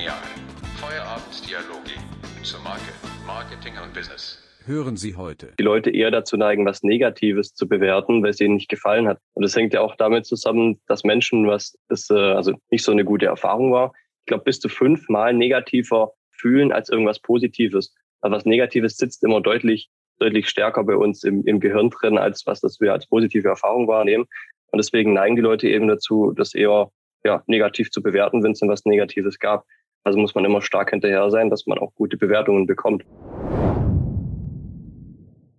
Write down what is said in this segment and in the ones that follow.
Genial. Feierabenddialoge zur Marke, Marketing und Business. Hören Sie heute. Die Leute eher dazu neigen, was Negatives zu bewerten, weil es ihnen nicht gefallen hat. Und das hängt ja auch damit zusammen, dass Menschen, was das äh, also nicht so eine gute Erfahrung war, ich glaube, bis zu fünfmal negativer fühlen als irgendwas Positives. Aber was Negatives sitzt immer deutlich, deutlich stärker bei uns im, im Gehirn drin, als was das wir als positive Erfahrung wahrnehmen. Und deswegen neigen die Leute eben dazu, das eher ja, negativ zu bewerten, wenn es denn was Negatives gab. Also muss man immer stark hinterher sein, dass man auch gute Bewertungen bekommt.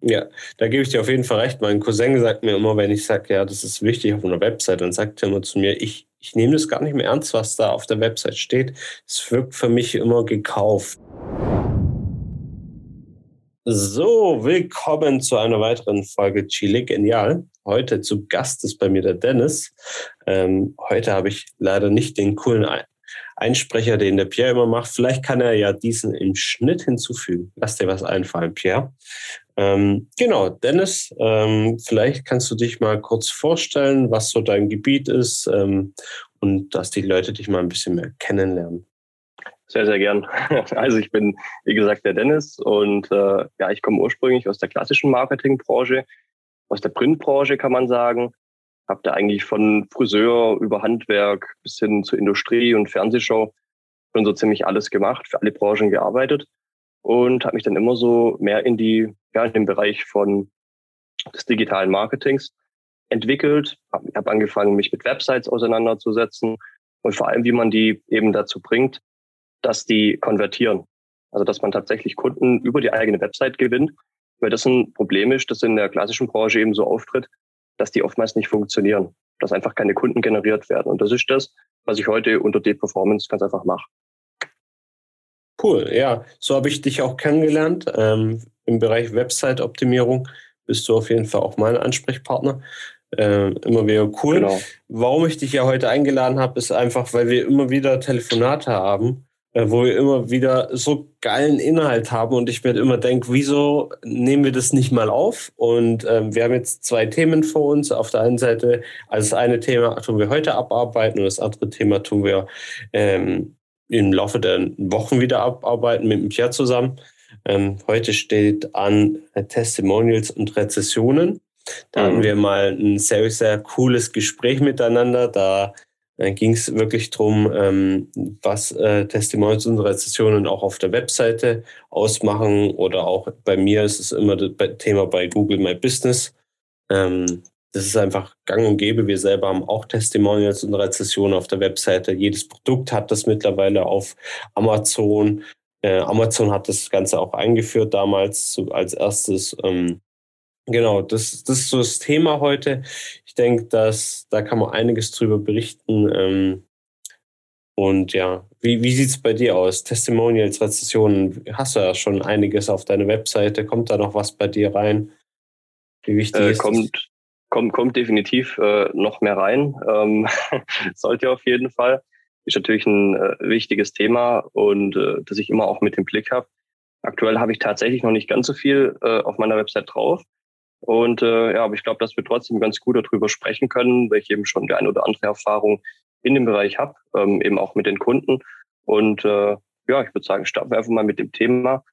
Ja, da gebe ich dir auf jeden Fall recht. Mein Cousin sagt mir immer, wenn ich sage, ja, das ist wichtig auf einer Website, dann sagt er immer zu mir, ich, ich nehme das gar nicht mehr ernst, was da auf der Website steht. Es wirkt für mich immer gekauft. So, willkommen zu einer weiteren Folge Chile Genial. Heute zu Gast ist bei mir der Dennis. Ähm, heute habe ich leider nicht den coolen Einsprecher, den der Pierre immer macht. Vielleicht kann er ja diesen im Schnitt hinzufügen. Lass dir was einfallen, Pierre. Ähm, genau, Dennis, ähm, vielleicht kannst du dich mal kurz vorstellen, was so dein Gebiet ist ähm, und dass die Leute dich mal ein bisschen mehr kennenlernen. Sehr, sehr gern. Also ich bin, wie gesagt, der Dennis und äh, ja, ich komme ursprünglich aus der klassischen Marketingbranche, aus der Printbranche kann man sagen. Habe da eigentlich von Friseur über Handwerk bis hin zur Industrie und Fernsehshow schon so ziemlich alles gemacht, für alle Branchen gearbeitet und habe mich dann immer so mehr in die, ja, in den Bereich von des digitalen Marketings entwickelt. Habe hab angefangen, mich mit Websites auseinanderzusetzen und vor allem, wie man die eben dazu bringt, dass die konvertieren. Also dass man tatsächlich Kunden über die eigene Website gewinnt, weil das ein Problem ist, das in der klassischen Branche eben so auftritt, dass die oftmals nicht funktionieren, dass einfach keine Kunden generiert werden. Und das ist das, was ich heute unter D-Performance ganz einfach mache. Cool, ja, so habe ich dich auch kennengelernt. Ähm, Im Bereich Website-Optimierung bist du auf jeden Fall auch mein Ansprechpartner. Äh, immer wieder cool. Genau. Warum ich dich ja heute eingeladen habe, ist einfach, weil wir immer wieder Telefonate haben wo wir immer wieder so geilen Inhalt haben und ich mir immer denke, wieso nehmen wir das nicht mal auf? Und ähm, wir haben jetzt zwei Themen vor uns. Auf der einen Seite, also das eine Thema tun wir heute abarbeiten und das andere Thema tun wir ähm, im Laufe der Wochen wieder abarbeiten mit dem Pierre zusammen. Ähm, heute steht an äh, Testimonials und Rezessionen. Da mhm. hatten wir mal ein sehr, sehr cooles Gespräch miteinander. Da dann ging es wirklich darum, ähm, was äh, Testimonials und Rezessionen auch auf der Webseite ausmachen oder auch bei mir ist es immer das Thema bei Google My Business. Ähm, das ist einfach gang und gäbe. Wir selber haben auch Testimonials und Rezessionen auf der Webseite. Jedes Produkt hat das mittlerweile auf Amazon. Äh, Amazon hat das Ganze auch eingeführt damals als erstes. Ähm, Genau, das, das ist so das Thema heute. Ich denke, dass da kann man einiges drüber berichten. Ähm, und ja, wie, wie sieht es bei dir aus? Testimonials, Rezessionen, hast du ja schon einiges auf deiner Webseite. Kommt da noch was bei dir rein? Wie wichtig äh, ist kommt, das? Kommt, kommt definitiv äh, noch mehr rein. Ähm, sollte auf jeden Fall. Ist natürlich ein äh, wichtiges Thema und äh, das ich immer auch mit im Blick habe. Aktuell habe ich tatsächlich noch nicht ganz so viel äh, auf meiner Website drauf. Und äh, ja, aber ich glaube, dass wir trotzdem ganz gut darüber sprechen können, weil ich eben schon die eine oder andere Erfahrung in dem Bereich habe, ähm, eben auch mit den Kunden. Und äh, ja, ich würde sagen, starten wir einfach mal mit dem Thema,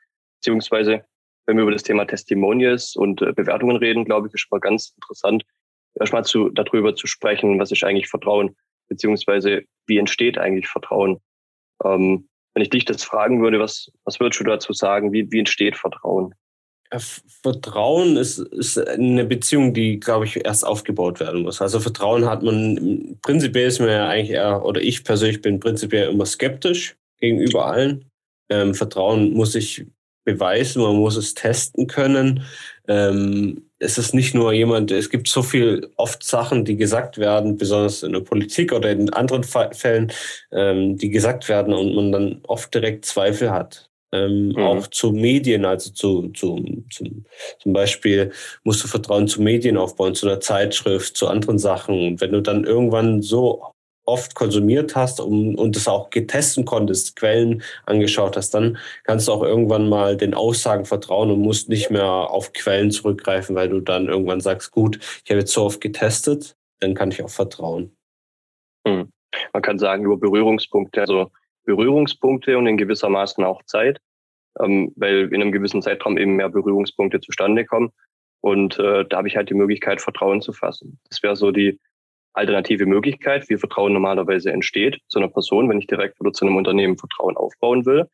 beziehungsweise wenn wir über das Thema Testimonials und äh, Bewertungen reden, glaube ich, ist schon mal ganz interessant, erstmal zu, darüber zu sprechen, was ist eigentlich Vertrauen, beziehungsweise wie entsteht eigentlich Vertrauen. Ähm, wenn ich dich das fragen würde, was, was würdest du dazu sagen? Wie, wie entsteht Vertrauen? Vertrauen ist, ist eine Beziehung, die, glaube ich, erst aufgebaut werden muss. Also Vertrauen hat man, prinzipiell ist man ja eigentlich eher, oder ich persönlich bin prinzipiell immer skeptisch gegenüber allen. Ähm, Vertrauen muss ich beweisen, man muss es testen können. Ähm, es ist nicht nur jemand, es gibt so viel oft Sachen, die gesagt werden, besonders in der Politik oder in anderen Fällen, ähm, die gesagt werden und man dann oft direkt Zweifel hat ähm, mhm. auch zu Medien, also zu, zu, zum, zum Beispiel musst du Vertrauen zu Medien aufbauen, zu einer Zeitschrift, zu anderen Sachen. Und wenn du dann irgendwann so oft konsumiert hast und, und das auch getesten konntest, Quellen angeschaut hast, dann kannst du auch irgendwann mal den Aussagen vertrauen und musst nicht mehr auf Quellen zurückgreifen, weil du dann irgendwann sagst, gut, ich habe jetzt so oft getestet, dann kann ich auch vertrauen. Mhm. Man kann sagen, über Berührungspunkte, also Berührungspunkte und in gewisser Maßen auch Zeit, ähm, weil in einem gewissen Zeitraum eben mehr Berührungspunkte zustande kommen. Und äh, da habe ich halt die Möglichkeit, Vertrauen zu fassen. Das wäre so die alternative Möglichkeit, wie Vertrauen normalerweise entsteht zu einer Person, wenn ich direkt oder zu einem Unternehmen Vertrauen aufbauen will.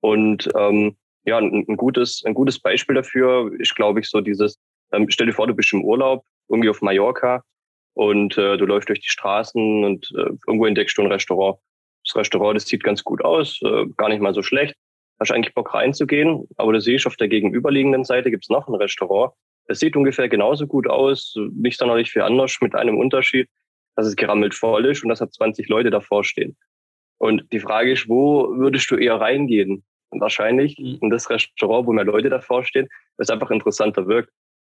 Und ähm, ja, ein, ein, gutes, ein gutes Beispiel dafür ist, glaube ich, so dieses, ähm, stell dir vor, du bist im Urlaub, irgendwie auf Mallorca und äh, du läufst durch die Straßen und äh, irgendwo entdeckst du ein Restaurant. Das Restaurant, das sieht ganz gut aus, äh, gar nicht mal so schlecht. Hast eigentlich Bock reinzugehen, aber du siehst, auf der gegenüberliegenden Seite gibt's noch ein Restaurant. Es sieht ungefähr genauso gut aus, nicht sonderlich viel anders, mit einem Unterschied, dass es gerammelt voll ist und dass da 20 Leute davor stehen. Und die Frage ist, wo würdest du eher reingehen? wahrscheinlich mhm. in das Restaurant, wo mehr Leute davor stehen, was einfach interessanter wirkt.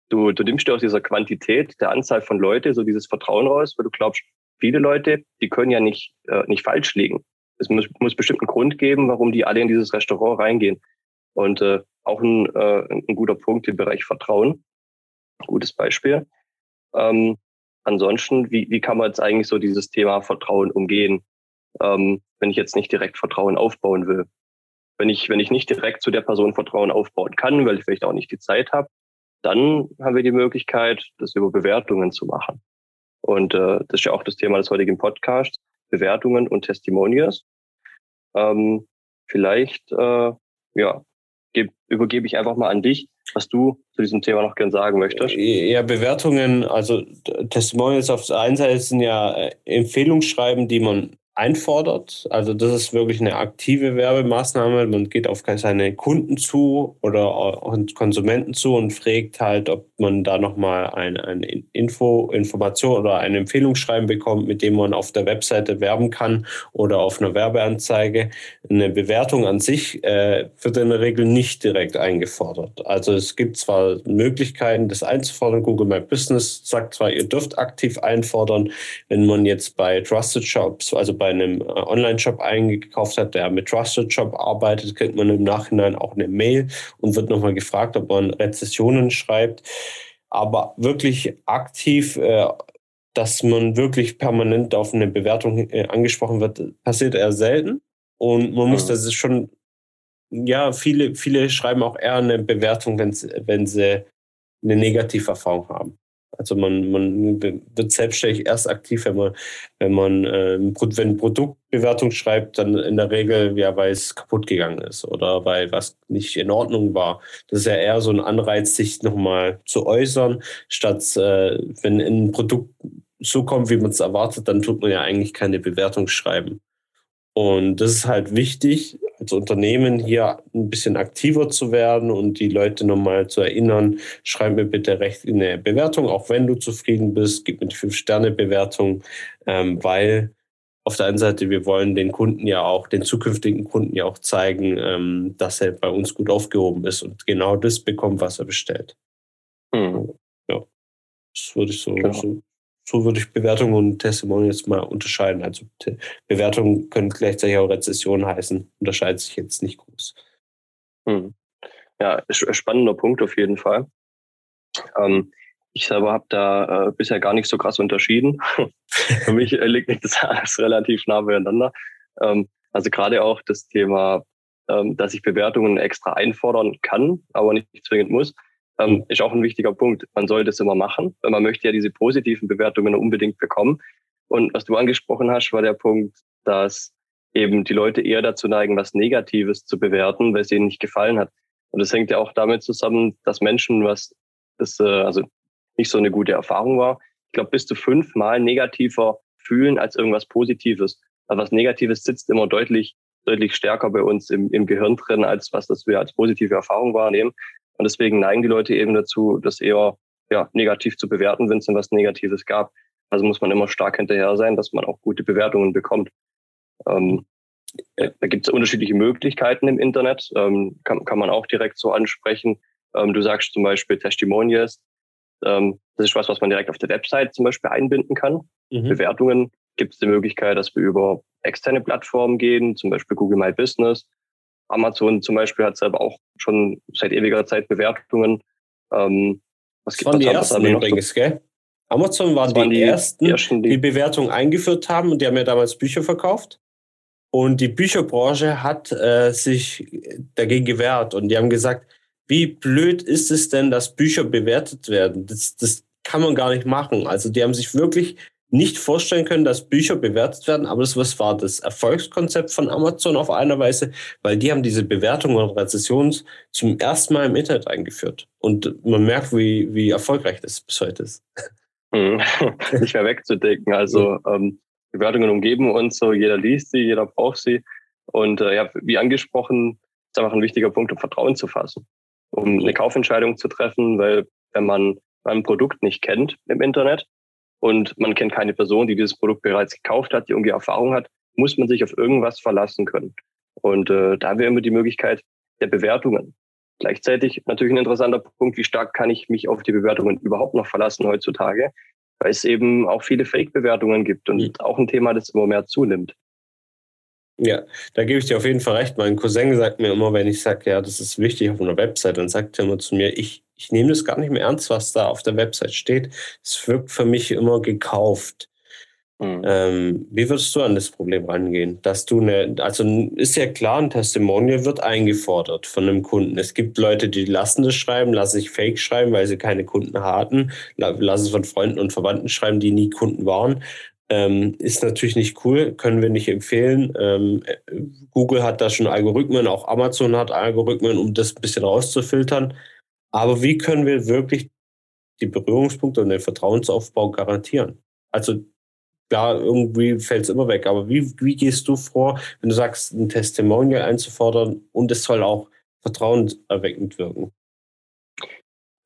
Du, du nimmst dir aus dieser Quantität der Anzahl von Leute so dieses Vertrauen raus, weil du glaubst, viele Leute, die können ja nicht, äh, nicht falsch liegen. Es muss, muss bestimmt einen Grund geben, warum die alle in dieses Restaurant reingehen. Und äh, auch ein, äh, ein guter Punkt im Bereich Vertrauen. Gutes Beispiel. Ähm, ansonsten, wie, wie kann man jetzt eigentlich so dieses Thema Vertrauen umgehen, ähm, wenn ich jetzt nicht direkt Vertrauen aufbauen will? Wenn ich, wenn ich nicht direkt zu der Person Vertrauen aufbauen kann, weil ich vielleicht auch nicht die Zeit habe, dann haben wir die Möglichkeit, das über Bewertungen zu machen. Und äh, das ist ja auch das Thema des heutigen Podcasts, Bewertungen und Testimonials. Ähm, vielleicht äh, ja, geb, übergebe ich einfach mal an dich, was du zu diesem Thema noch gern sagen möchtest. Ja, Bewertungen, also Testimonials auf der einen Seite sind ja äh, Empfehlungsschreiben, die man einfordert. Also das ist wirklich eine aktive Werbemaßnahme. Man geht auf seine Kunden zu oder Konsumenten zu und fragt halt, ob man da nochmal ein, ein Info, Information oder ein Empfehlungsschreiben bekommt, mit dem man auf der Webseite werben kann oder auf einer Werbeanzeige. Eine Bewertung an sich äh, wird in der Regel nicht direkt eingefordert. Also es gibt zwar Möglichkeiten, das einzufordern. Google My Business sagt zwar, ihr dürft aktiv einfordern, wenn man jetzt bei Trusted Shops, also bei einem äh, Online-Shop eingekauft hat, der mit Trusted Shop arbeitet, kriegt man im Nachhinein auch eine Mail und wird nochmal gefragt, ob man Rezessionen schreibt. Aber wirklich aktiv, äh, dass man wirklich permanent auf eine Bewertung äh, angesprochen wird, passiert eher selten. Und man muss mhm. das schon, ja, viele, viele schreiben auch eher eine Bewertung, wenn sie eine Negativerfahrung haben. Also man, man wird selbstständig erst aktiv, wenn man, wenn man äh, wenn Produktbewertung schreibt, dann in der Regel ja, weil es kaputt gegangen ist oder weil was nicht in Ordnung war. Das ist ja eher so ein Anreiz, sich nochmal zu äußern, statt äh, wenn ein Produkt so kommt, wie man es erwartet, dann tut man ja eigentlich keine Bewertung schreiben. Und das ist halt wichtig, als Unternehmen hier ein bisschen aktiver zu werden und die Leute nochmal zu erinnern, schreib mir bitte recht in eine Bewertung, auch wenn du zufrieden bist, gib mir die Fünf-Sterne-Bewertung, ähm, weil auf der einen Seite, wir wollen den Kunden ja auch, den zukünftigen Kunden ja auch zeigen, ähm, dass er bei uns gut aufgehoben ist und genau das bekommt, was er bestellt. Mhm. Ja, das würde ich so, genau. so so würde ich Bewertungen und Testimonials mal unterscheiden. Also Bewertungen können gleichzeitig auch Rezession heißen, unterscheidet sich jetzt nicht groß. Hm. Ja, spannender Punkt auf jeden Fall. Ähm, ich selber habe da äh, bisher gar nicht so krass unterschieden. Für mich liegt das alles relativ nah beieinander. Ähm, also gerade auch das Thema, ähm, dass ich Bewertungen extra einfordern kann, aber nicht zwingend muss ähm, ist auch ein wichtiger Punkt. Man sollte es immer machen, weil man möchte ja diese positiven Bewertungen unbedingt bekommen. Und was du angesprochen hast, war der Punkt, dass eben die Leute eher dazu neigen, was Negatives zu bewerten, weil es ihnen nicht gefallen hat. Und das hängt ja auch damit zusammen, dass Menschen, was das äh, also nicht so eine gute Erfahrung war, ich glaube, bis zu fünfmal negativer fühlen als irgendwas Positives. Also was Negatives sitzt immer deutlich, deutlich stärker bei uns im, im Gehirn drin, als was das wir als positive Erfahrung wahrnehmen. Und deswegen neigen die Leute eben dazu, das eher ja, negativ zu bewerten, wenn es denn was Negatives gab. Also muss man immer stark hinterher sein, dass man auch gute Bewertungen bekommt. Ähm, äh, da gibt es unterschiedliche Möglichkeiten im Internet, ähm, kann, kann man auch direkt so ansprechen. Ähm, du sagst zum Beispiel Testimonials. Ähm, das ist was, was man direkt auf der Website zum Beispiel einbinden kann. Mhm. Bewertungen gibt es die Möglichkeit, dass wir über externe Plattformen gehen, zum Beispiel Google My Business Amazon zum Beispiel hat selber auch schon seit ewiger Zeit Bewertungen. Ähm, was gibt das waren die ersten übrigens, gell? Amazon waren, waren die, die, ersten, die, ersten, die, die Bewertung eingeführt haben und die haben ja damals Bücher verkauft. Und die Bücherbranche hat äh, sich dagegen gewehrt und die haben gesagt, wie blöd ist es denn, dass Bücher bewertet werden? Das, das kann man gar nicht machen. Also die haben sich wirklich nicht vorstellen können, dass Bücher bewertet werden, aber das was war das Erfolgskonzept von Amazon auf einer Weise, weil die haben diese Bewertungen und Rezessionen zum ersten Mal im Internet eingeführt. Und man merkt, wie, wie erfolgreich das bis heute ist. Hm. nicht mehr wegzudenken. Also ähm, Bewertungen umgeben uns so, jeder liest sie, jeder braucht sie. Und äh, ja, wie angesprochen, ist einfach ein wichtiger Punkt, um Vertrauen zu fassen, um eine Kaufentscheidung zu treffen, weil wenn man ein Produkt nicht kennt im Internet, und man kennt keine Person, die dieses Produkt bereits gekauft hat, die irgendwie Erfahrung hat, muss man sich auf irgendwas verlassen können. Und äh, da wäre immer die Möglichkeit der Bewertungen. Gleichzeitig natürlich ein interessanter Punkt, wie stark kann ich mich auf die Bewertungen überhaupt noch verlassen heutzutage, weil es eben auch viele Fake-Bewertungen gibt und mhm. auch ein Thema, das immer mehr zunimmt. Ja, da gebe ich dir auf jeden Fall recht. Mein Cousin sagt mir immer, wenn ich sage, ja, das ist wichtig auf einer Website, dann sagt er immer zu mir, ich, ich nehme das gar nicht mehr ernst, was da auf der Website steht. Es wirkt für mich immer gekauft. Mhm. Ähm, wie würdest du an das Problem rangehen? Dass du eine, also ist ja klar, ein Testimonial wird eingefordert von einem Kunden. Es gibt Leute, die lassen das schreiben, lassen sich Fake schreiben, weil sie keine Kunden hatten, lassen es von Freunden und Verwandten schreiben, die nie Kunden waren. Ähm, ist natürlich nicht cool, können wir nicht empfehlen. Ähm, Google hat da schon Algorithmen, auch Amazon hat Algorithmen, um das ein bisschen rauszufiltern. Aber wie können wir wirklich die Berührungspunkte und den Vertrauensaufbau garantieren? Also klar, irgendwie fällt es immer weg, aber wie, wie gehst du vor, wenn du sagst, ein Testimonial einzufordern und es soll auch vertrauenserweckend wirken?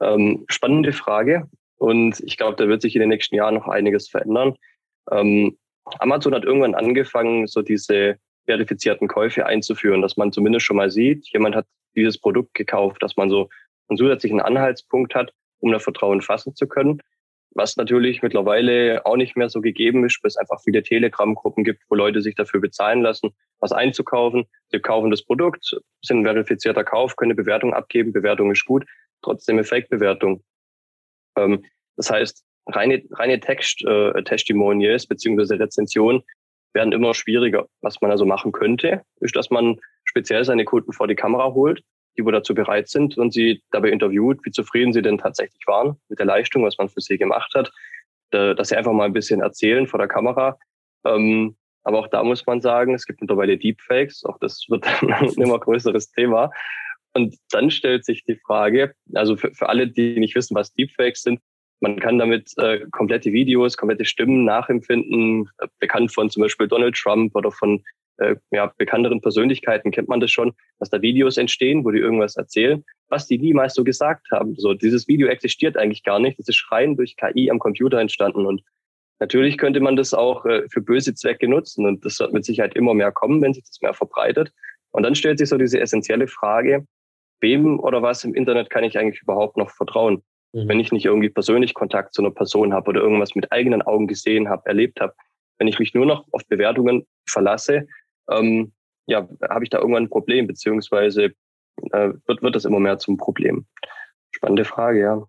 Ähm, spannende Frage. Und ich glaube, da wird sich in den nächsten Jahren noch einiges verändern. Ähm, Amazon hat irgendwann angefangen, so diese verifizierten Käufe einzuführen, dass man zumindest schon mal sieht, jemand hat dieses Produkt gekauft, dass man so einen zusätzlichen Anhaltspunkt hat, um da Vertrauen fassen zu können. Was natürlich mittlerweile auch nicht mehr so gegeben ist, weil es einfach viele Telegram-Gruppen gibt, wo Leute sich dafür bezahlen lassen, was einzukaufen. Sie kaufen das Produkt, sind ein verifizierter Kauf, können eine Bewertung abgeben, Bewertung ist gut, trotzdem eine Fake-Bewertung. Ähm, das heißt, reine, reine Text-Testimonials äh, beziehungsweise Rezensionen werden immer schwieriger. Was man also machen könnte, ist, dass man speziell seine Kunden vor die Kamera holt, die wo dazu bereit sind und sie dabei interviewt, wie zufrieden sie denn tatsächlich waren mit der Leistung, was man für sie gemacht hat, dass sie einfach mal ein bisschen erzählen vor der Kamera. Ähm, aber auch da muss man sagen, es gibt mittlerweile Deepfakes, auch das wird ein immer größeres Thema. Und dann stellt sich die Frage, also für, für alle, die nicht wissen, was Deepfakes sind, man kann damit äh, komplette Videos, komplette Stimmen nachempfinden. Äh, bekannt von zum Beispiel Donald Trump oder von äh, ja, bekannteren Persönlichkeiten kennt man das schon, dass da Videos entstehen, wo die irgendwas erzählen, was die niemals so gesagt haben. So, dieses Video existiert eigentlich gar nicht. Das ist rein durch KI am Computer entstanden. Und natürlich könnte man das auch äh, für böse Zwecke nutzen. Und das wird mit Sicherheit immer mehr kommen, wenn sich das mehr verbreitet. Und dann stellt sich so diese essentielle Frage, wem oder was im Internet kann ich eigentlich überhaupt noch vertrauen? Mhm. Wenn ich nicht irgendwie persönlich Kontakt zu einer Person habe oder irgendwas mit eigenen Augen gesehen habe, erlebt habe, wenn ich mich nur noch auf Bewertungen verlasse, ähm, ja, habe ich da irgendwann ein Problem, beziehungsweise äh, wird, wird das immer mehr zum Problem. Spannende Frage, ja.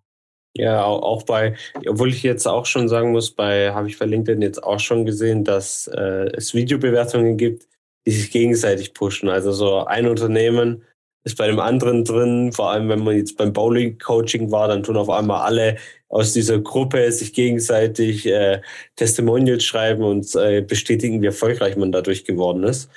Ja, auch bei, obwohl ich jetzt auch schon sagen muss, bei, habe ich bei LinkedIn jetzt auch schon gesehen, dass äh, es Videobewertungen gibt, die sich gegenseitig pushen. Also so ein Unternehmen ist bei dem anderen drin. Vor allem, wenn man jetzt beim Bowling-Coaching war, dann tun auf einmal alle aus dieser Gruppe sich gegenseitig äh, Testimonials schreiben und äh, bestätigen, wie erfolgreich man dadurch geworden ist.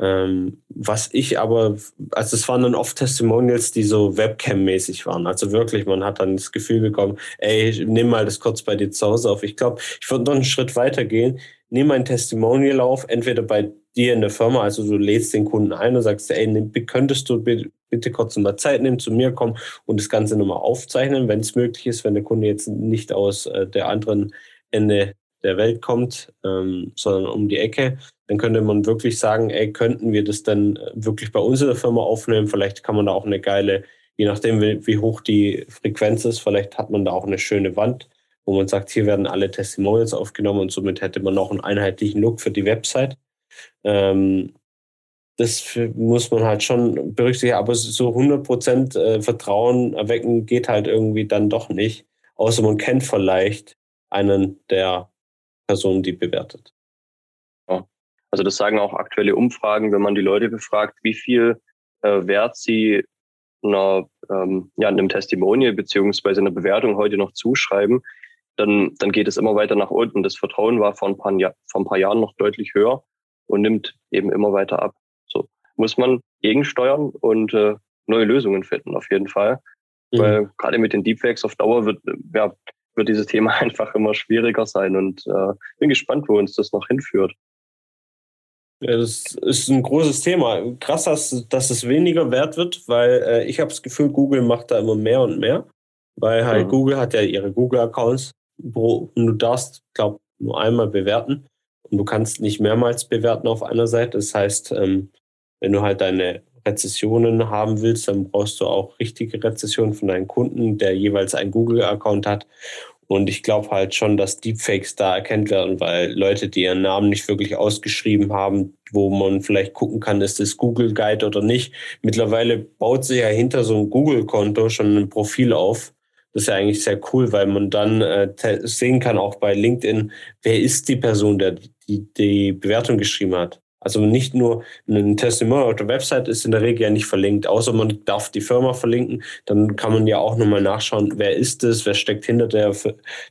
Ähm, was ich aber, also es waren dann oft Testimonials, die so Webcam-mäßig waren. Also wirklich, man hat dann das Gefühl bekommen, ey, nimm mal das kurz bei dir zu Hause auf. Ich glaube, ich würde noch einen Schritt weiter gehen. Nimm ein Testimonial auf, entweder bei dir in der Firma, also du lädst den Kunden ein und sagst, ey, könntest du bitte kurz mal Zeit nehmen, zu mir kommen und das Ganze nochmal aufzeichnen, wenn es möglich ist, wenn der Kunde jetzt nicht aus äh, der anderen Ende der Welt kommt, ähm, sondern um die Ecke, dann könnte man wirklich sagen, ey, könnten wir das dann äh, wirklich bei uns in der Firma aufnehmen? Vielleicht kann man da auch eine geile, je nachdem, wie, wie hoch die Frequenz ist, vielleicht hat man da auch eine schöne Wand, wo man sagt, hier werden alle Testimonials aufgenommen und somit hätte man auch einen einheitlichen Look für die Website. Ähm, das muss man halt schon berücksichtigen, aber so 100% äh, Vertrauen erwecken geht halt irgendwie dann doch nicht, außer man kennt vielleicht einen der Personen, die bewertet. Also das sagen auch aktuelle Umfragen, wenn man die Leute befragt, wie viel äh, Wert sie einer, ähm, ja, einem Testimonial beziehungsweise einer Bewertung heute noch zuschreiben, dann, dann geht es immer weiter nach unten. Das Vertrauen war vor ein paar, vor ein paar Jahren noch deutlich höher und nimmt eben immer weiter ab. So muss man gegensteuern und äh, neue Lösungen finden, auf jeden Fall. Mhm. Weil gerade mit den Deepfakes auf Dauer wird, ja, wird dieses Thema einfach immer schwieriger sein und äh, bin gespannt, wo uns das noch hinführt. Ja, das ist ein großes Thema. Krass, dass, dass es weniger wert wird, weil äh, ich habe das Gefühl, Google macht da immer mehr und mehr. Weil halt mhm. Google hat ja ihre Google-Accounts und du darfst, glaube nur einmal bewerten und du kannst nicht mehrmals bewerten auf einer Seite. Das heißt, ähm, wenn du halt deine Rezessionen haben willst, dann brauchst du auch richtige Rezessionen von deinen Kunden, der jeweils einen Google-Account hat. Und ich glaube halt schon, dass Deepfakes da erkennt werden, weil Leute, die ihren Namen nicht wirklich ausgeschrieben haben, wo man vielleicht gucken kann, ist das Google Guide oder nicht. Mittlerweile baut sich ja hinter so einem Google-Konto schon ein Profil auf. Das ist ja eigentlich sehr cool, weil man dann äh, sehen kann, auch bei LinkedIn, wer ist die Person, der die, die Bewertung geschrieben hat. Also nicht nur ein Testimonial auf der Website ist in der Regel ja nicht verlinkt, außer man darf die Firma verlinken. Dann kann man ja auch nochmal nachschauen, wer ist es, wer steckt hinter, der,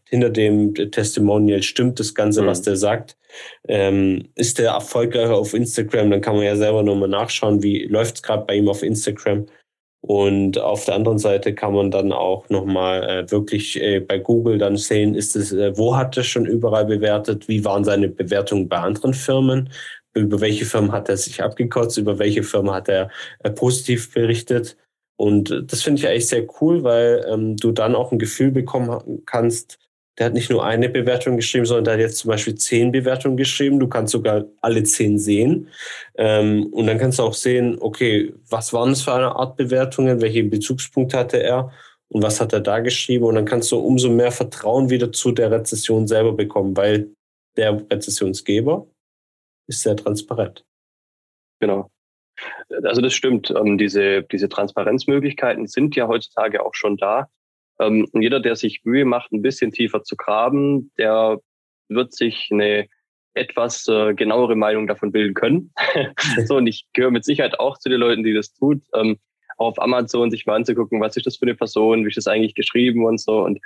hinter dem Testimonial, stimmt das Ganze, mhm. was der sagt. Ähm, ist der erfolgreicher auf Instagram, dann kann man ja selber nochmal nachschauen, wie läuft es gerade bei ihm auf Instagram. Und auf der anderen Seite kann man dann auch nochmal äh, wirklich äh, bei Google dann sehen, ist es, äh, wo hat er schon überall bewertet, wie waren seine Bewertungen bei anderen Firmen, über welche Firmen hat er sich abgekotzt, über welche Firma hat er äh, positiv berichtet. Und das finde ich eigentlich sehr cool, weil ähm, du dann auch ein Gefühl bekommen kannst, der hat nicht nur eine Bewertung geschrieben, sondern der hat jetzt zum Beispiel zehn Bewertungen geschrieben. Du kannst sogar alle zehn sehen. Ähm, und dann kannst du auch sehen, okay, was waren das für eine Art Bewertungen, welche Bezugspunkte hatte er und was hat er da geschrieben. Und dann kannst du umso mehr Vertrauen wieder zu der Rezession selber bekommen, weil der Rezessionsgeber ist sehr transparent. Genau. Also das stimmt. Ähm, diese, diese Transparenzmöglichkeiten sind ja heutzutage auch schon da. Ähm, jeder, der sich Mühe macht, ein bisschen tiefer zu graben, der wird sich eine etwas äh, genauere Meinung davon bilden können. so, und ich gehöre mit Sicherheit auch zu den Leuten, die das tut. Ähm, auf Amazon sich mal anzugucken, was ist das für eine Person, wie ist das eigentlich geschrieben und so. Und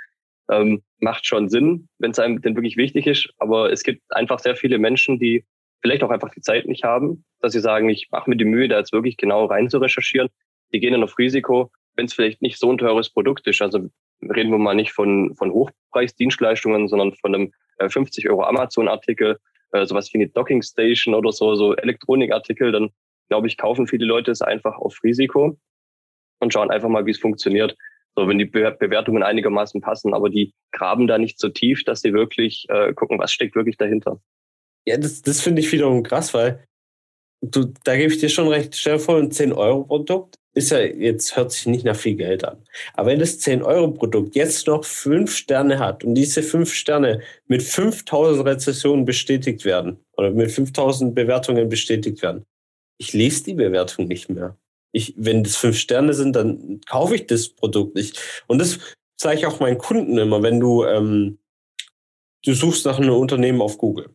ähm, macht schon Sinn, wenn es einem denn wirklich wichtig ist. Aber es gibt einfach sehr viele Menschen, die vielleicht auch einfach die Zeit nicht haben, dass sie sagen, ich mache mir die Mühe, da jetzt wirklich genau rein zu recherchieren. Die gehen dann auf Risiko, wenn es vielleicht nicht so ein teures Produkt ist. Also reden wir mal nicht von, von Hochpreisdienstleistungen, sondern von einem 50 äh, Euro Amazon-Artikel, äh, sowas wie eine Docking Station oder so, so Elektronikartikel, dann glaube ich, kaufen viele Leute es einfach auf Risiko und schauen einfach mal, wie es funktioniert. So, wenn die Be Bewertungen einigermaßen passen, aber die graben da nicht so tief, dass sie wirklich äh, gucken, was steckt wirklich dahinter. Ja, das, das finde ich wiederum krass, weil du, da gebe ich dir schon recht. Stell vor, ein 10-Euro-Produkt ist ja, jetzt hört sich nicht nach viel Geld an. Aber wenn das 10-Euro-Produkt jetzt noch fünf Sterne hat und diese fünf Sterne mit 5000 Rezessionen bestätigt werden oder mit 5000 Bewertungen bestätigt werden, ich lese die Bewertung nicht mehr. Ich, wenn das fünf Sterne sind, dann kaufe ich das Produkt nicht. Und das zeige ich auch meinen Kunden immer, wenn du, ähm, du suchst nach einem Unternehmen auf Google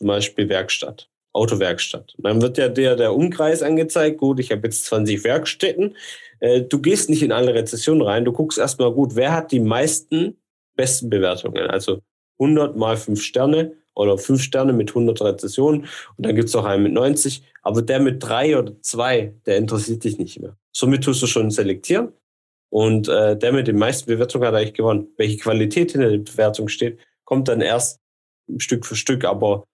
zum Beispiel Werkstatt, Autowerkstatt. Und dann wird ja der, der Umkreis angezeigt. Gut, ich habe jetzt 20 Werkstätten. Äh, du gehst nicht in alle Rezessionen rein. Du guckst erstmal gut, wer hat die meisten besten Bewertungen. Also 100 mal 5 Sterne oder 5 Sterne mit 100 Rezessionen. Und dann gibt es auch einen mit 90. Aber der mit 3 oder 2, der interessiert dich nicht mehr. Somit tust du schon selektieren. Und äh, der mit den meisten Bewertungen hat eigentlich gewonnen. Welche Qualität in der Bewertung steht, kommt dann erst Stück für Stück. Aber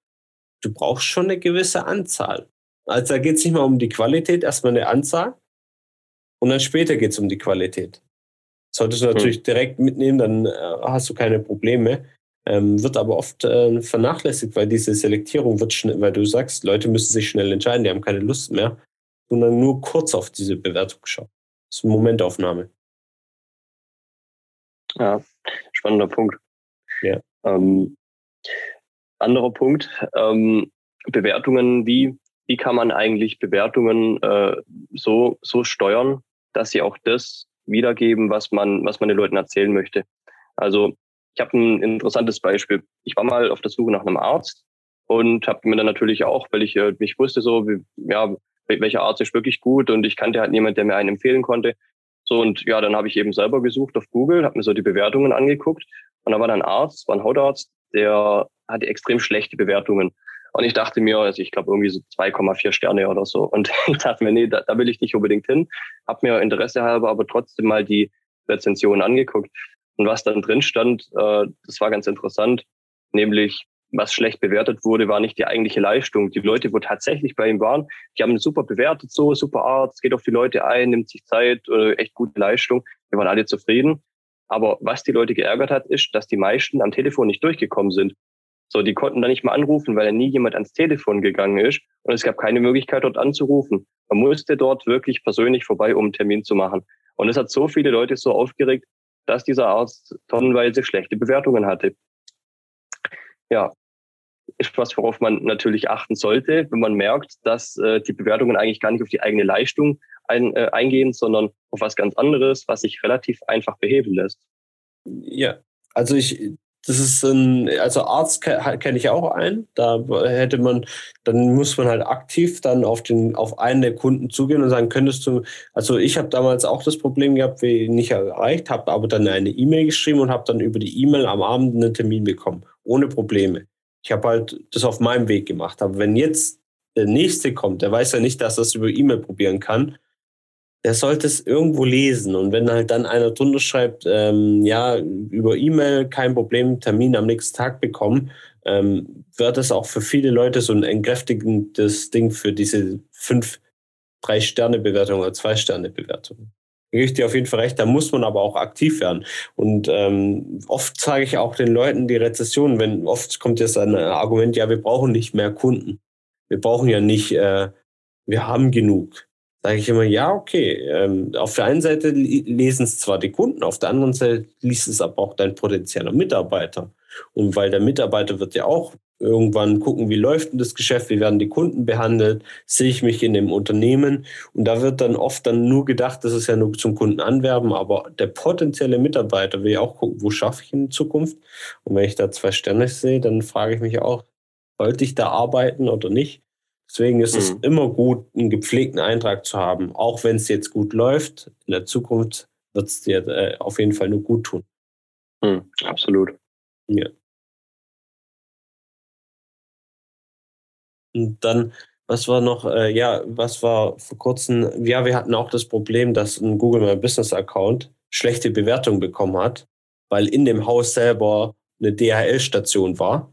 du brauchst schon eine gewisse Anzahl. Also da geht es nicht mal um die Qualität, erstmal eine Anzahl und dann später geht es um die Qualität. Solltest du natürlich hm. direkt mitnehmen, dann äh, hast du keine Probleme. Ähm, wird aber oft äh, vernachlässigt, weil diese Selektierung wird schnell, weil du sagst, Leute müssen sich schnell entscheiden, die haben keine Lust mehr, sondern nur kurz auf diese Bewertung schauen. Das ist eine Momentaufnahme. Ja, spannender Punkt. Ja. Ähm, anderer Punkt, ähm, Bewertungen, wie, wie kann man eigentlich Bewertungen äh, so, so steuern, dass sie auch das wiedergeben, was man, was man den Leuten erzählen möchte. Also ich habe ein interessantes Beispiel. Ich war mal auf der Suche nach einem Arzt und habe mir dann natürlich auch, weil ich äh, mich wusste so, wie, ja, welcher Arzt ist wirklich gut und ich kannte halt niemand, der mir einen empfehlen konnte. So und ja, dann habe ich eben selber gesucht auf Google, habe mir so die Bewertungen angeguckt und da war dann ein Arzt, war ein Hautarzt, der hatte extrem schlechte Bewertungen. Und ich dachte mir, also ich glaube irgendwie so 2,4 Sterne oder so. Und ich dachte mir, nee, da, da will ich nicht unbedingt hin. Hab mir Interesse halber aber trotzdem mal die Rezension angeguckt. Und was dann drin stand, äh, das war ganz interessant, nämlich was schlecht bewertet wurde, war nicht die eigentliche Leistung. Die Leute, wo tatsächlich bei ihm waren, die haben super bewertet, so super Arzt, geht auf die Leute ein, nimmt sich Zeit, äh, echt gute Leistung. Wir waren alle zufrieden. Aber was die Leute geärgert hat, ist, dass die meisten am Telefon nicht durchgekommen sind. So, die konnten da nicht mal anrufen, weil ja nie jemand ans Telefon gegangen ist und es gab keine Möglichkeit, dort anzurufen. Man musste dort wirklich persönlich vorbei, um einen Termin zu machen. Und es hat so viele Leute so aufgeregt, dass dieser Arzt tonnenweise schlechte Bewertungen hatte. Ja, ist was, worauf man natürlich achten sollte, wenn man merkt, dass äh, die Bewertungen eigentlich gar nicht auf die eigene Leistung ein, äh, eingehen, sondern auf was ganz anderes, was sich relativ einfach beheben lässt. Ja, also ich, das ist ein, also Arzt kenne ich auch einen. Da hätte man, dann muss man halt aktiv dann auf den, auf einen der Kunden zugehen und sagen, könntest du, also ich habe damals auch das Problem gehabt, wie ich nicht erreicht, habe aber dann eine E-Mail geschrieben und habe dann über die E-Mail am Abend einen Termin bekommen, ohne Probleme. Ich habe halt das auf meinem Weg gemacht. Aber wenn jetzt der nächste kommt, der weiß ja nicht, dass er es über E-Mail probieren kann, der sollte es irgendwo lesen. Und wenn halt dann einer drunter schreibt, ähm, ja, über E-Mail kein Problem, Termin am nächsten Tag bekommen, ähm, wird das auch für viele Leute so ein entkräftigendes Ding für diese fünf, drei Sterne Bewertung oder zwei Sterne Bewertung. Gebe ich dir auf jeden Fall recht, da muss man aber auch aktiv werden. Und ähm, oft sage ich auch den Leuten die Rezession, wenn oft kommt jetzt ein Argument, ja, wir brauchen nicht mehr Kunden. Wir brauchen ja nicht, äh, wir haben genug sage ich immer, ja, okay. Ähm, auf der einen Seite lesen es zwar die Kunden, auf der anderen Seite liest es aber auch dein potenzieller Mitarbeiter. Und weil der Mitarbeiter wird ja auch irgendwann gucken, wie läuft denn das Geschäft, wie werden die Kunden behandelt, sehe ich mich in dem Unternehmen. Und da wird dann oft dann nur gedacht, das ist ja nur zum Kunden anwerben, aber der potenzielle Mitarbeiter will ja auch gucken, wo schaffe ich in Zukunft. Und wenn ich da zwei Sterne sehe, dann frage ich mich auch, sollte ich da arbeiten oder nicht? Deswegen ist mhm. es immer gut, einen gepflegten Eintrag zu haben. Auch wenn es jetzt gut läuft, in der Zukunft wird es dir äh, auf jeden Fall nur gut tun. Mhm, absolut. Ja. Und dann, was war noch, äh, ja, was war vor kurzem, ja, wir hatten auch das Problem, dass ein Google My Business Account schlechte Bewertung bekommen hat, weil in dem Haus selber eine DHL-Station war.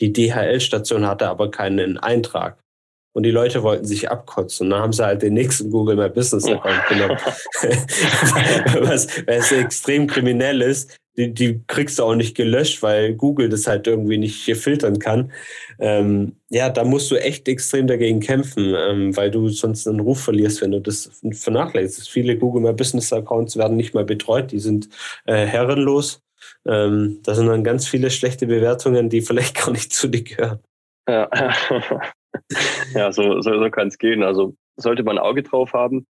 Die DHL-Station hatte aber keinen Eintrag und die Leute wollten sich abkotzen. Und dann haben sie halt den nächsten Google My Business Account genommen. was, was extrem kriminell ist. Die, die kriegst du auch nicht gelöscht, weil Google das halt irgendwie nicht filtern kann. Ähm, ja, da musst du echt extrem dagegen kämpfen, ähm, weil du sonst einen Ruf verlierst, wenn du das vernachlässigst. Viele Google My Business Accounts werden nicht mal betreut, die sind äh, herrenlos. Ähm, da sind dann ganz viele schlechte Bewertungen, die vielleicht gar nicht zu dir gehören. Ja. ja, so, so, so kann es gehen. Also sollte man ein Auge drauf haben.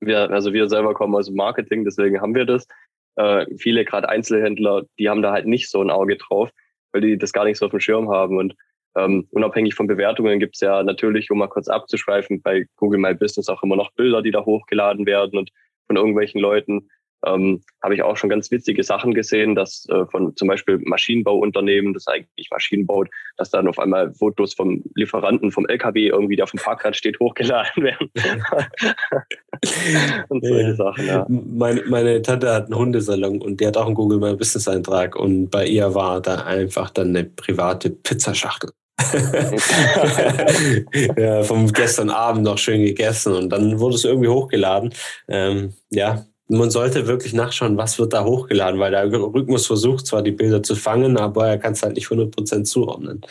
Wir, also wir selber kommen aus dem Marketing, deswegen haben wir das. Äh, viele, gerade Einzelhändler, die haben da halt nicht so ein Auge drauf, weil die das gar nicht so auf dem Schirm haben. Und ähm, unabhängig von Bewertungen gibt es ja natürlich, um mal kurz abzuschweifen, bei Google My Business auch immer noch Bilder, die da hochgeladen werden und von irgendwelchen Leuten ähm, habe ich auch schon ganz witzige Sachen gesehen, dass äh, von zum Beispiel Maschinenbauunternehmen, das eigentlich Maschinen baut, dass dann auf einmal Fotos vom Lieferanten vom LKW irgendwie, der auf dem Parkplatz steht, hochgeladen werden. und solche ja. Sachen, ja. Meine, meine Tante hat einen Hundesalon und die hat auch einen Google My Business Eintrag und bei ihr war da einfach dann eine private Pizzaschachtel. ja, vom gestern Abend noch schön gegessen und dann wurde es irgendwie hochgeladen. Ähm, ja, man sollte wirklich nachschauen, was wird da hochgeladen, weil der Algorithmus versucht zwar die Bilder zu fangen, aber er kann es halt nicht 100% zuordnen.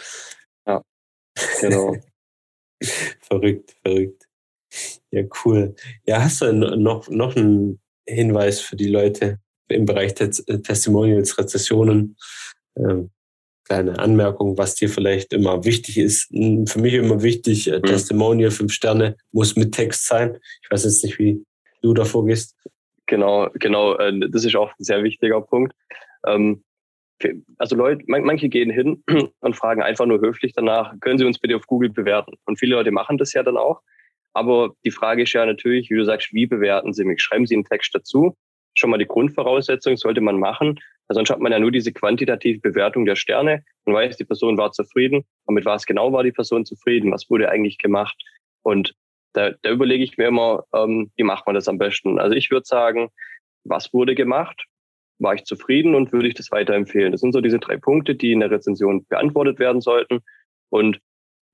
Ja, genau. verrückt, verrückt. Ja, cool. Ja, hast du noch, noch einen Hinweis für die Leute im Bereich Testimonials, Rezessionen? Ähm, kleine Anmerkung, was dir vielleicht immer wichtig ist. Für mich immer wichtig, mhm. Testimonial, fünf Sterne, muss mit Text sein. Ich weiß jetzt nicht, wie du davor gehst. Genau, genau. Äh, das ist auch ein sehr wichtiger Punkt. Ähm, also Leute, manche gehen hin und fragen einfach nur höflich danach, können Sie uns bitte auf Google bewerten? Und viele Leute machen das ja dann auch. Aber die Frage ist ja natürlich, wie du sagst, wie bewerten Sie mich? Schreiben Sie einen Text dazu? Schon mal die Grundvoraussetzung sollte man machen. Sonst hat man ja nur diese quantitative Bewertung der Sterne. Man weiß, die Person war zufrieden. Und mit was genau war die Person zufrieden? Was wurde eigentlich gemacht? Und da, da überlege ich mir immer, ähm, wie macht man das am besten? Also ich würde sagen, was wurde gemacht? War ich zufrieden und würde ich das weiterempfehlen? Das sind so diese drei Punkte, die in der Rezension beantwortet werden sollten. Und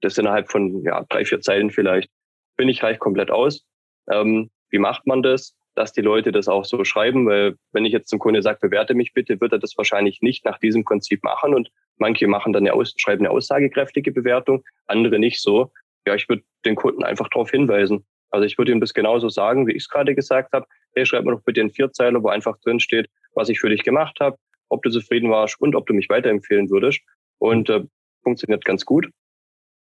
das innerhalb von ja, drei, vier Zeilen vielleicht. Bin ich reich komplett aus. Ähm, wie macht man das? Dass die Leute das auch so schreiben, weil wenn ich jetzt zum Kunde sage, bewerte mich bitte, wird er das wahrscheinlich nicht nach diesem Prinzip machen. Und manche machen dann eine Aus schreiben eine aussagekräftige Bewertung, andere nicht so ja, ich würde den Kunden einfach darauf hinweisen. Also ich würde ihm das genauso sagen, wie ich es gerade gesagt habe. Hey, schreib mir doch bitte einen Vierzeiler, wo einfach drin steht, was ich für dich gemacht habe, ob du zufrieden warst und ob du mich weiterempfehlen würdest. Und äh, funktioniert ganz gut.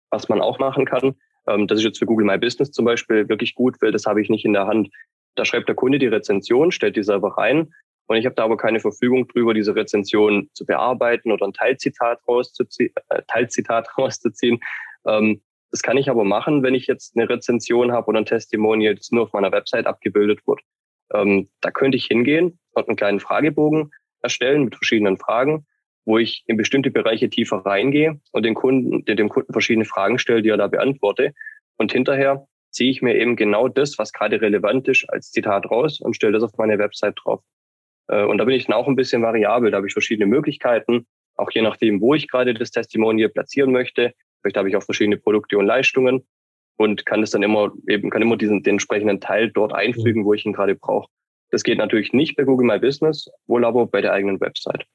Was man auch machen kann, ähm, das ist jetzt für Google My Business zum Beispiel wirklich gut, weil das habe ich nicht in der Hand. Da schreibt der Kunde die Rezension, stellt die selber rein und ich habe da aber keine Verfügung drüber, diese Rezension zu bearbeiten oder ein Teilzitat rauszuziehen. Äh, Teilzitat rauszuziehen. Ähm, das kann ich aber machen, wenn ich jetzt eine Rezension habe oder ein Testimonial, das nur auf meiner Website abgebildet wird. Ähm, da könnte ich hingehen und einen kleinen Fragebogen erstellen mit verschiedenen Fragen, wo ich in bestimmte Bereiche tiefer reingehe und den Kunden, dem Kunden verschiedene Fragen stelle, die er da beantworte. Und hinterher ziehe ich mir eben genau das, was gerade relevant ist, als Zitat raus und stelle das auf meine Website drauf. Äh, und da bin ich dann auch ein bisschen variabel. Da habe ich verschiedene Möglichkeiten, auch je nachdem, wo ich gerade das Testimonial platzieren möchte, Vielleicht habe ich auch verschiedene Produkte und Leistungen und kann es dann immer eben, kann immer diesen, den entsprechenden Teil dort einfügen, wo ich ihn gerade brauche. Das geht natürlich nicht bei Google My Business, wohl aber bei der eigenen Website.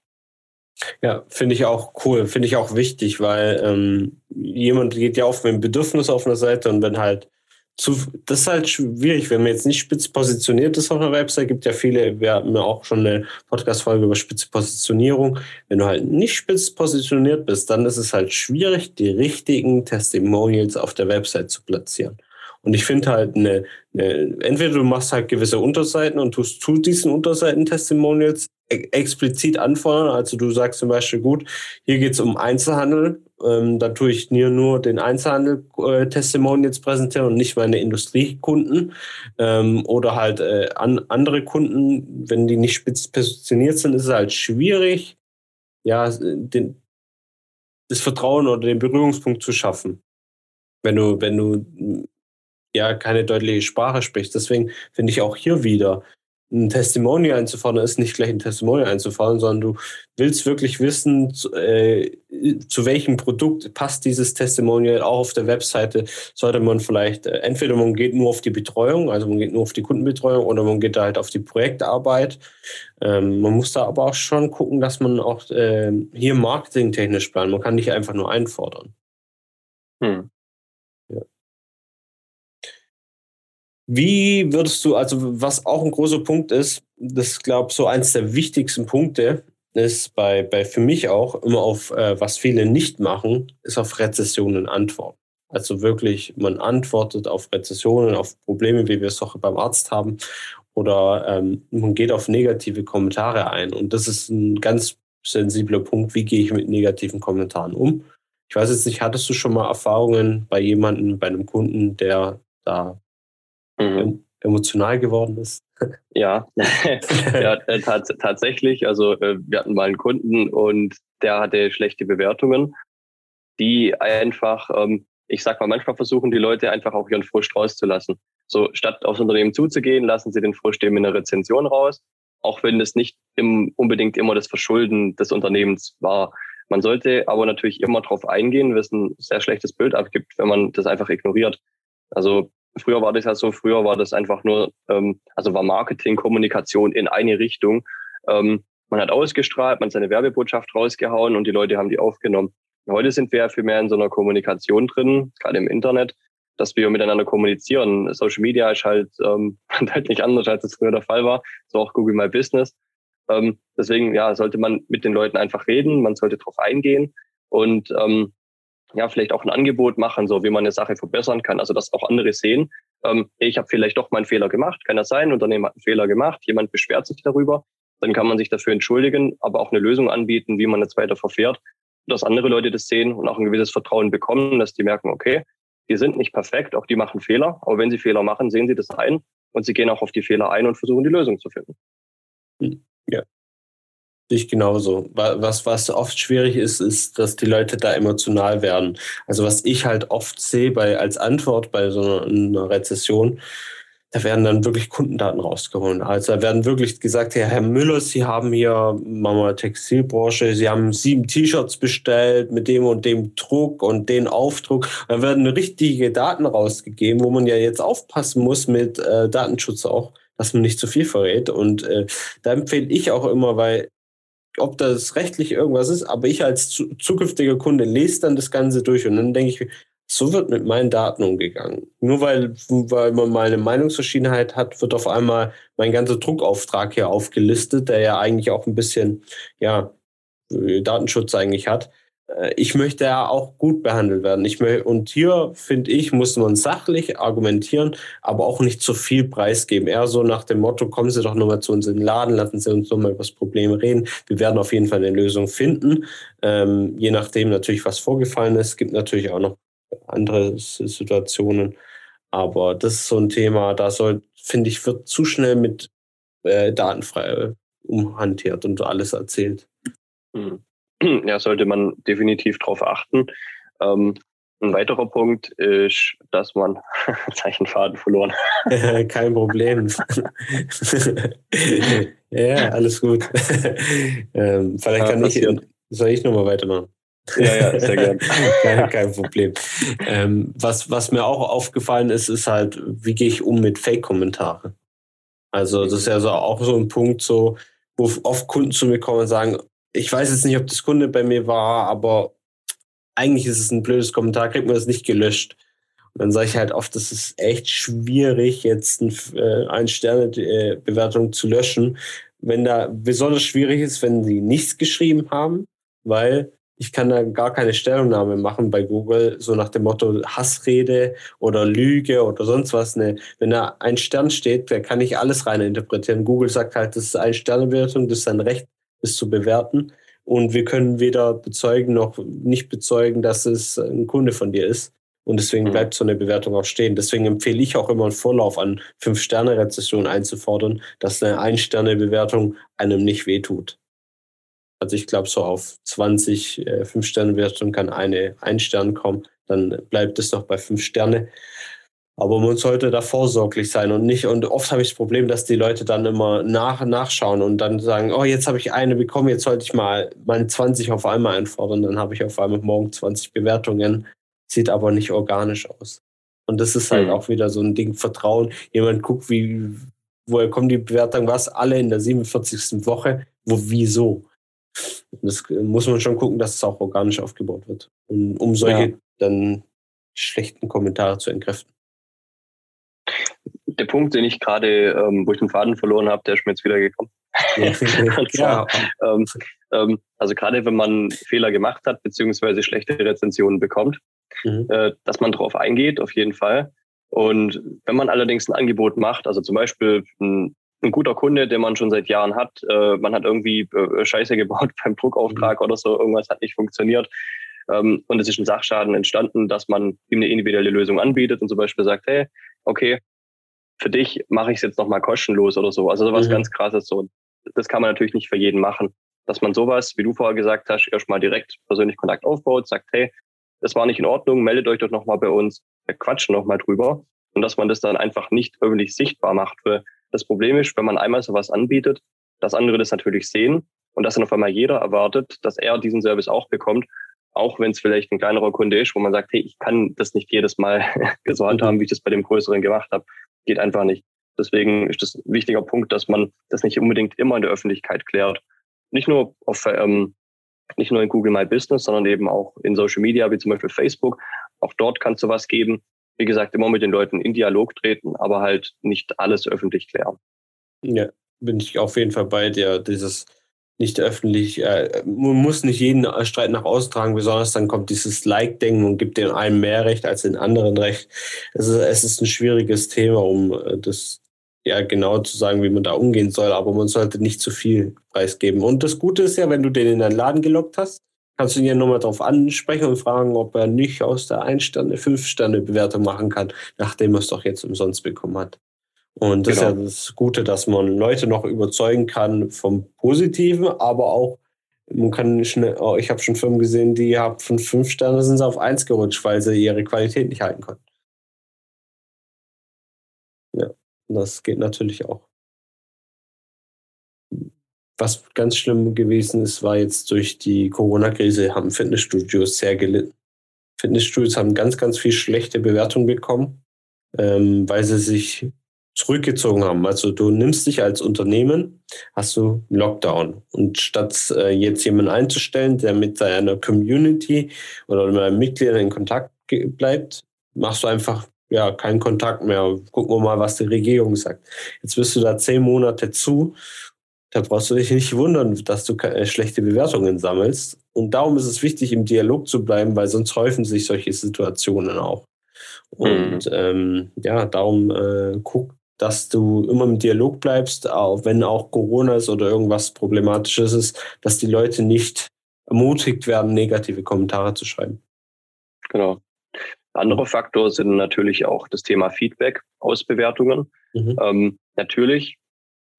Ja, finde ich auch cool, finde ich auch wichtig, weil ähm, jemand geht ja auf mit einem Bedürfnis auf einer Seite und wenn halt zu, das ist halt schwierig, wenn man jetzt nicht spitz positioniert ist auf einer Website. Gibt ja viele, wir hatten ja auch schon eine Podcast-Folge über spitze Positionierung. Wenn du halt nicht spitz positioniert bist, dann ist es halt schwierig, die richtigen Testimonials auf der Website zu platzieren. Und ich finde halt eine, eine, entweder du machst halt gewisse Unterseiten und tust zu diesen Unterseiten Testimonials explizit anfordern. Also du sagst zum Beispiel, gut, hier geht es um Einzelhandel ähm, da tue ich mir nur den Einzelhandel äh, Testimonials präsentieren und nicht meine Industriekunden ähm, oder halt äh, an, andere Kunden, wenn die nicht spitz positioniert sind, ist es halt schwierig, ja, den, das Vertrauen oder den Berührungspunkt zu schaffen. Wenn du, wenn du ja keine deutliche Sprache sprichst. Deswegen finde ich auch hier wieder, ein Testimonial einzufordern, ist nicht gleich ein Testimonial einzufordern, sondern du willst wirklich wissen, zu, äh, zu welchem Produkt passt dieses Testimonial auch auf der Webseite. Sollte man vielleicht, äh, entweder man geht nur auf die Betreuung, also man geht nur auf die Kundenbetreuung oder man geht da halt auf die Projektarbeit. Ähm, man muss da aber auch schon gucken, dass man auch äh, hier marketingtechnisch plant. Man kann nicht einfach nur einfordern. Hm. Wie würdest du, also was auch ein großer Punkt ist, das glaube ich so eins der wichtigsten Punkte ist bei, bei für mich auch immer auf, äh, was viele nicht machen, ist auf Rezessionen antworten. Also wirklich, man antwortet auf Rezessionen, auf Probleme, wie wir es auch beim Arzt haben, oder ähm, man geht auf negative Kommentare ein. Und das ist ein ganz sensibler Punkt. Wie gehe ich mit negativen Kommentaren um? Ich weiß jetzt nicht, hattest du schon mal Erfahrungen bei jemandem, bei einem Kunden, der da mhm. emotional geworden ist? Ja, ja äh, tatsächlich. Also äh, wir hatten mal einen Kunden und der hatte schlechte Bewertungen, die einfach, ähm, ich sag mal, manchmal versuchen die Leute einfach auch ihren Frust rauszulassen. So statt aufs Unternehmen zuzugehen, lassen sie den Frust eben in der Rezension raus, auch wenn es nicht im, unbedingt immer das Verschulden des Unternehmens war. Man sollte aber natürlich immer darauf eingehen, es ein sehr schlechtes Bild abgibt, wenn man das einfach ignoriert. Also Früher war das ja so, früher war das einfach nur, ähm, also war Marketing, Kommunikation in eine Richtung. Ähm, man hat ausgestrahlt, man hat seine Werbebotschaft rausgehauen und die Leute haben die aufgenommen. Heute sind wir ja viel mehr in so einer Kommunikation drin, gerade im Internet, dass wir miteinander kommunizieren. Social Media ist halt, ähm, halt nicht anders, als es früher der Fall war. So auch Google My Business. Ähm, deswegen ja, sollte man mit den Leuten einfach reden, man sollte darauf eingehen und ähm, ja, vielleicht auch ein Angebot machen, so wie man eine Sache verbessern kann. Also dass auch andere sehen, ähm, ich habe vielleicht doch mal einen Fehler gemacht, kann das sein, Unternehmen hat einen Fehler gemacht, jemand beschwert sich darüber. dann kann man sich dafür entschuldigen, aber auch eine Lösung anbieten, wie man jetzt weiter verfährt, dass andere Leute das sehen und auch ein gewisses Vertrauen bekommen, dass die merken, okay, die sind nicht perfekt, auch die machen Fehler, aber wenn sie Fehler machen, sehen sie das ein und sie gehen auch auf die Fehler ein und versuchen die Lösung zu finden. Hm, ja. Ich genauso. Was, was oft schwierig ist, ist, dass die Leute da emotional werden. Also was ich halt oft sehe bei, als Antwort bei so einer Rezession, da werden dann wirklich Kundendaten rausgeholt. Also da werden wirklich gesagt, ja, Herr Müller, Sie haben hier Mama Textilbranche, Sie haben sieben T-Shirts bestellt mit dem und dem Druck und den Aufdruck. Da werden richtige Daten rausgegeben, wo man ja jetzt aufpassen muss mit äh, Datenschutz auch, dass man nicht zu viel verrät. Und äh, da empfehle ich auch immer, weil ob das rechtlich irgendwas ist, aber ich als zu, zukünftiger Kunde lese dann das Ganze durch und dann denke ich, so wird mit meinen Daten umgegangen. Nur weil, weil man mal eine Meinungsverschiedenheit hat, wird auf einmal mein ganzer Druckauftrag hier aufgelistet, der ja eigentlich auch ein bisschen ja, Datenschutz eigentlich hat. Äh, ich möchte ja auch gut behandelt werden. Ich möchte, und hier, finde ich, muss man sachlich argumentieren, aber auch nicht zu viel preisgeben. Eher so nach dem Motto, kommen Sie doch nochmal zu uns in den Laden, lassen Sie uns nochmal über das Problem reden. Wir werden auf jeden Fall eine Lösung finden. Ähm, je nachdem natürlich, was vorgefallen ist. Es gibt natürlich auch noch andere Situationen. Aber das ist so ein Thema, da soll, finde ich, wird zu schnell mit äh, datenfrei äh, umhantiert und alles erzählt. Hm. Ja, sollte man definitiv darauf achten. Ähm, ein weiterer Punkt ist, dass man Zeichenfaden verloren. Kein Problem. ja, alles gut. ähm, vielleicht kann ja, ich, soll ich nochmal weitermachen? Ja, ja, sehr gerne. kein, kein Problem. Ähm, was, was mir auch aufgefallen ist, ist halt, wie gehe ich um mit Fake-Kommentaren? Also das ist ja so auch so ein Punkt, so, wo oft Kunden zu mir kommen und sagen, ich weiß jetzt nicht, ob das Kunde bei mir war, aber eigentlich ist es ein blödes Kommentar, kriegt man das nicht gelöscht. Und dann sage ich halt oft, das ist echt schwierig, jetzt ein, äh, eine Sternebewertung zu löschen. Wenn da besonders schwierig ist, wenn sie nichts geschrieben haben, weil ich kann da gar keine Stellungnahme machen bei Google, so nach dem Motto Hassrede oder Lüge oder sonst was. Ne. Wenn da ein Stern steht, da kann ich alles rein interpretieren. Google sagt halt, das ist eine Sternebewertung, das ist sein Recht, das zu bewerten. Und wir können weder bezeugen noch nicht bezeugen, dass es ein Kunde von dir ist. Und deswegen mhm. bleibt so eine Bewertung auch stehen. Deswegen empfehle ich auch immer einen Vorlauf an Fünf-Sterne-Rezession einzufordern, dass eine Ein-Sterne-Bewertung einem nicht wehtut. Also ich glaube, so auf 20 äh, Fünf-Sterne-Wertungen kann eine ein Stern kommen. Dann bleibt es noch bei fünf Sterne. Aber man sollte da vorsorglich sein und nicht. Und oft habe ich das Problem, dass die Leute dann immer nach, nachschauen und dann sagen, oh, jetzt habe ich eine bekommen, jetzt sollte ich mal meine 20 auf einmal einfordern. Dann habe ich auf einmal morgen 20 Bewertungen. Sieht aber nicht organisch aus. Und das ist halt mhm. auch wieder so ein Ding, Vertrauen. Jemand guckt, wie, woher kommen die Bewertungen, was, alle in der 47. Woche, wo, wieso? das muss man schon gucken, dass es auch organisch aufgebaut wird, um, um solche ja. dann schlechten Kommentare zu entkräften. Der Punkt, den ich gerade, ähm, wo ich den Faden verloren habe, der ist mir jetzt wieder gekommen. Ja. zwar, ja. ähm, ähm, also gerade wenn man Fehler gemacht hat, beziehungsweise schlechte Rezensionen bekommt, mhm. äh, dass man darauf eingeht, auf jeden Fall. Und wenn man allerdings ein Angebot macht, also zum Beispiel ein ein guter Kunde, den man schon seit Jahren hat. Äh, man hat irgendwie äh, Scheiße gebaut beim Druckauftrag mhm. oder so, irgendwas hat nicht funktioniert. Ähm, und es ist ein Sachschaden entstanden, dass man ihm eine individuelle Lösung anbietet und zum Beispiel sagt, hey, okay, für dich mache ich es jetzt nochmal kostenlos oder so. Also sowas mhm. ganz krasses so. Das kann man natürlich nicht für jeden machen. Dass man sowas, wie du vorher gesagt hast, erstmal direkt persönlich Kontakt aufbaut, sagt, hey, das war nicht in Ordnung, meldet euch doch nochmal bei uns, wir quatschen nochmal drüber. Und dass man das dann einfach nicht öffentlich sichtbar macht. Für das Problem ist, wenn man einmal sowas anbietet, dass andere das natürlich sehen und dass dann auf einmal jeder erwartet, dass er diesen Service auch bekommt, auch wenn es vielleicht ein kleinerer Kunde ist, wo man sagt, hey, ich kann das nicht jedes Mal so handhaben, wie ich das bei dem größeren gemacht habe. Geht einfach nicht. Deswegen ist das ein wichtiger Punkt, dass man das nicht unbedingt immer in der Öffentlichkeit klärt. Nicht nur auf ähm, nicht nur in Google My Business, sondern eben auch in Social Media, wie zum Beispiel Facebook. Auch dort kann es sowas geben wie gesagt, immer mit den Leuten in Dialog treten, aber halt nicht alles öffentlich klären. Ja, bin ich auf jeden Fall bei dir. Dieses nicht öffentlich, äh, man muss nicht jeden Streit nach außen tragen, besonders dann kommt dieses Like-Denken und gibt den einen mehr Recht als den anderen Recht. Es ist, es ist ein schwieriges Thema, um äh, das ja genau zu sagen, wie man da umgehen soll, aber man sollte nicht zu viel preisgeben. Und das Gute ist ja, wenn du den in deinen Laden gelockt hast, kannst du ihn ja nochmal darauf ansprechen und fragen, ob er nicht aus der Ein-Sterne, Fünf-Sterne-Bewertung machen kann, nachdem er es doch jetzt umsonst bekommen hat. Und das genau. ist ja das Gute, dass man Leute noch überzeugen kann vom Positiven, aber auch man kann schnell, oh, ich habe schon Firmen gesehen, die haben von fünf Sterne sind sie auf eins gerutscht, weil sie ihre Qualität nicht halten konnten. Ja, das geht natürlich auch. Was ganz schlimm gewesen ist, war jetzt durch die Corona-Krise haben Fitnessstudios sehr gelitten. Fitnessstudios haben ganz, ganz viel schlechte Bewertungen bekommen, ähm, weil sie sich zurückgezogen haben. Also du nimmst dich als Unternehmen, hast du Lockdown. Und statt äh, jetzt jemanden einzustellen, der mit seiner Community oder mit einem Mitglied in Kontakt bleibt, machst du einfach ja keinen Kontakt mehr. Gucken wir mal, was die Regierung sagt. Jetzt bist du da zehn Monate zu. Da brauchst du dich nicht wundern, dass du äh, schlechte Bewertungen sammelst. Und darum ist es wichtig, im Dialog zu bleiben, weil sonst häufen sich solche Situationen auch. Und mhm. ähm, ja, darum äh, guck, dass du immer im Dialog bleibst, auch wenn auch Corona ist oder irgendwas Problematisches ist, dass die Leute nicht ermutigt werden, negative Kommentare zu schreiben. Genau. Andere Faktor sind natürlich auch das Thema Feedback aus Bewertungen. Mhm. Ähm, natürlich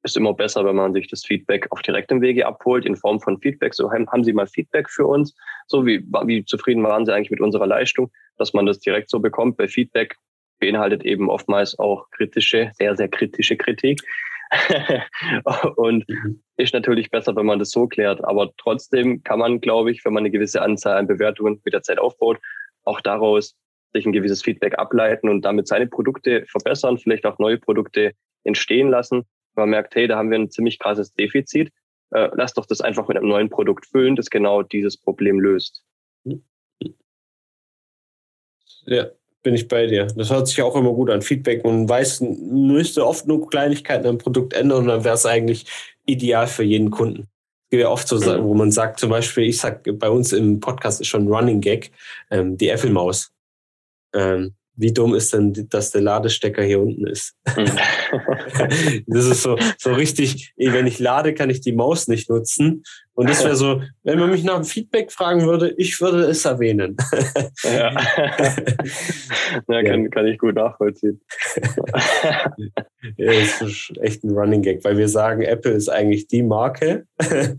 ist immer besser, wenn man sich das Feedback auf direktem Wege abholt, in Form von Feedback. So, haben Sie mal Feedback für uns? So, wie, wie zufrieden waren Sie eigentlich mit unserer Leistung? Dass man das direkt so bekommt. Bei Feedback beinhaltet eben oftmals auch kritische, sehr, sehr kritische Kritik. und ist natürlich besser, wenn man das so klärt. Aber trotzdem kann man, glaube ich, wenn man eine gewisse Anzahl an Bewertungen mit der Zeit aufbaut, auch daraus sich ein gewisses Feedback ableiten und damit seine Produkte verbessern, vielleicht auch neue Produkte entstehen lassen. Man merkt, hey, da haben wir ein ziemlich krasses Defizit, äh, lass doch das einfach mit einem neuen Produkt füllen, das genau dieses Problem löst. Ja, bin ich bei dir. Das hört sich auch immer gut an. Feedback. Man weiß, man müsste oft nur Kleinigkeiten am Produkt ändern und dann wäre es eigentlich ideal für jeden Kunden. Es gibt ja oft so, wo man sagt, zum Beispiel, ich sag, bei uns im Podcast ist schon Running Gag, ähm, die Apple-Maus. Ähm, wie dumm ist denn, dass der Ladestecker hier unten ist? Mhm. das ist so, so richtig, wenn ich lade, kann ich die Maus nicht nutzen. Und das wäre so, wenn man mich nach dem Feedback fragen würde, ich würde es erwähnen. ja, ja, kann, kann ich gut nachvollziehen. ja, das ist echt ein Running Gag, weil wir sagen, Apple ist eigentlich die Marke,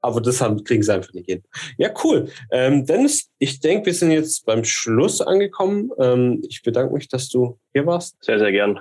aber das haben, kriegen sie einfach nicht hin. Ja, cool. Ähm, Dennis, ich denke, wir sind jetzt beim Schluss angekommen. Ähm, ich bedanke mich, dass du hier warst. Sehr, sehr gern.